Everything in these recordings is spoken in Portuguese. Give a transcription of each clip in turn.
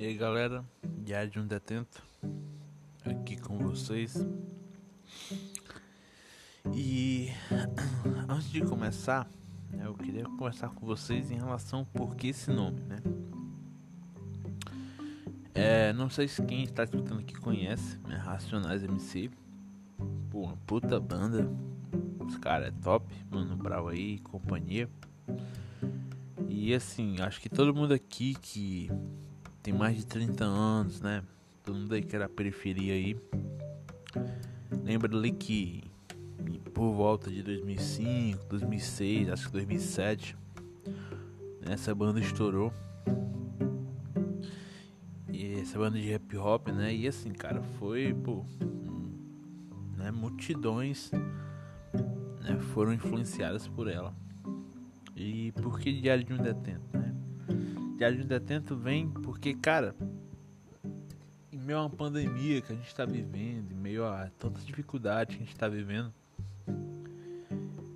E aí galera, Diário de um Detento aqui com vocês. E antes de começar, eu queria conversar com vocês em relação por que esse nome, né? É, não sei se quem está escutando aqui conhece, né, Racionais MC. Pô, uma puta banda. Os caras é top, Mano Brau aí, companhia. E assim, acho que todo mundo aqui que tem mais de 30 anos, né? Todo mundo aí que era periferia aí. Lembra ali que por volta de 2005, 2006, acho que 2007, né, essa banda estourou. E essa banda de hip hop, né? E assim, cara, foi, pô, né, multidões né, foram influenciadas por ela. E por que Diário de um Detento, de um Detento vem porque, cara, em meio a uma pandemia que a gente está vivendo, em meio a tantas dificuldades que a gente está vivendo,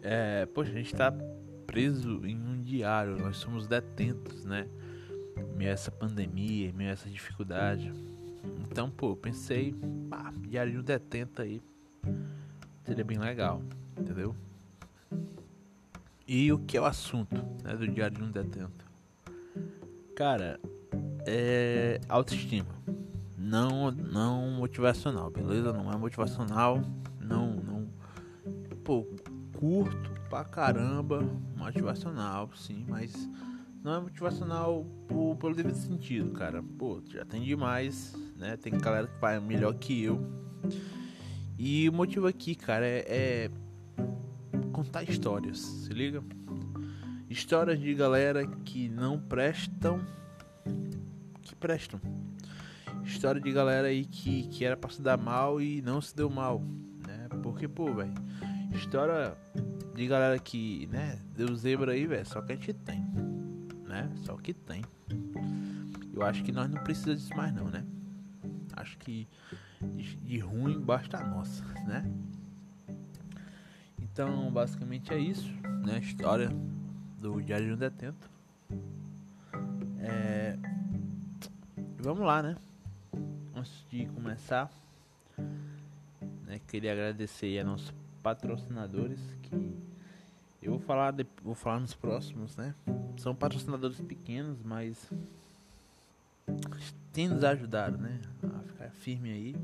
é, poxa, a gente está preso em um diário, nós somos detentos, né? Em meio a essa pandemia, em meio a essa dificuldade. Então, pô, pensei, pá, diário de um detento aí seria bem legal, entendeu? E o que é o assunto né, do Diário de um Detento? Cara, é autoestima. Não, não motivacional, beleza? Não é motivacional. Não, não. Pô, curto pra caramba. Motivacional, sim, mas não é motivacional por, pelo devido sentido, cara. Pô, já tem demais, né? Tem galera que vai melhor que eu. E o motivo aqui, cara, é, é contar histórias, se liga? Histórias de galera que não prestam, que prestam. História de galera aí que, que era pra se dar mal e não se deu mal, né? Porque, pô, velho, história de galera que, né, deu zebra aí, velho, só que a gente tem, né? Só que tem. Eu acho que nós não precisamos disso mais não, né? Acho que de, ruim basta a nossa, né? Então, basicamente é isso, né? A história do Diário de um Detento. É... Vamos lá, né? Antes de começar, né, queria agradecer a nossos patrocinadores que eu vou falar, de... vou falar nos próximos, né? São patrocinadores pequenos, mas tem nos ajudado, né? A ficar firme aí.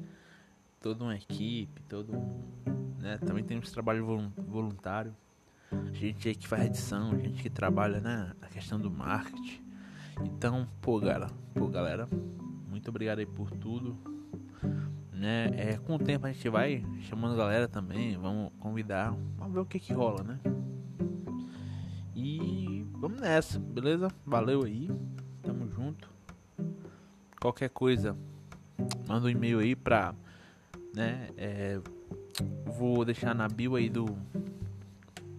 Toda uma equipe, todo um né? Também temos trabalho voluntário. Gente aí que faz edição, gente que trabalha né, na questão do marketing. Então, pô, galera, pô, galera, muito obrigado aí por tudo. Né? É, com o tempo a gente vai chamando a galera também, vamos convidar, vamos ver o que que rola, né? E vamos nessa, beleza? Valeu aí, tamo junto. Qualquer coisa, manda um e-mail aí pra, né? É, Vou deixar na bio aí do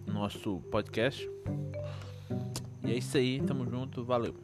nosso podcast. E é isso aí, tamo junto, valeu.